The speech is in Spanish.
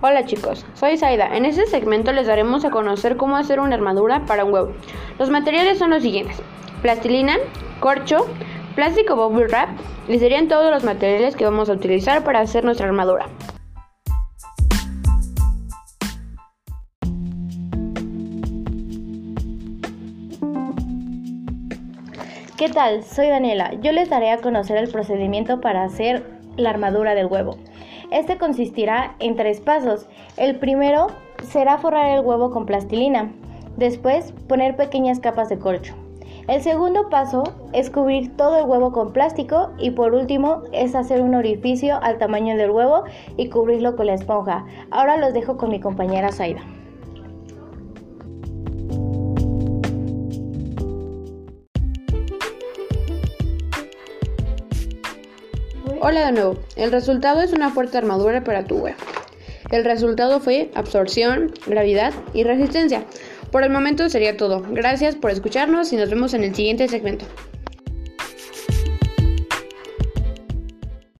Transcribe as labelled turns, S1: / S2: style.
S1: Hola chicos, soy Zaida. En este segmento les daremos a conocer cómo hacer una armadura para un huevo. Los materiales son los siguientes: plastilina, corcho, plástico bubble wrap y serían todos los materiales que vamos a utilizar para hacer nuestra armadura.
S2: ¿Qué tal? Soy Daniela. Yo les daré a conocer el procedimiento para hacer la armadura del huevo. Este consistirá en tres pasos. El primero será forrar el huevo con plastilina. Después, poner pequeñas capas de corcho. El segundo paso es cubrir todo el huevo con plástico y por último es hacer un orificio al tamaño del huevo y cubrirlo con la esponja. Ahora los dejo con mi compañera Zaida.
S1: Hola de nuevo, el resultado es una fuerte armadura para tu huevo. El resultado fue absorción, gravedad y resistencia. Por el momento sería todo. Gracias por escucharnos y nos vemos en el siguiente segmento.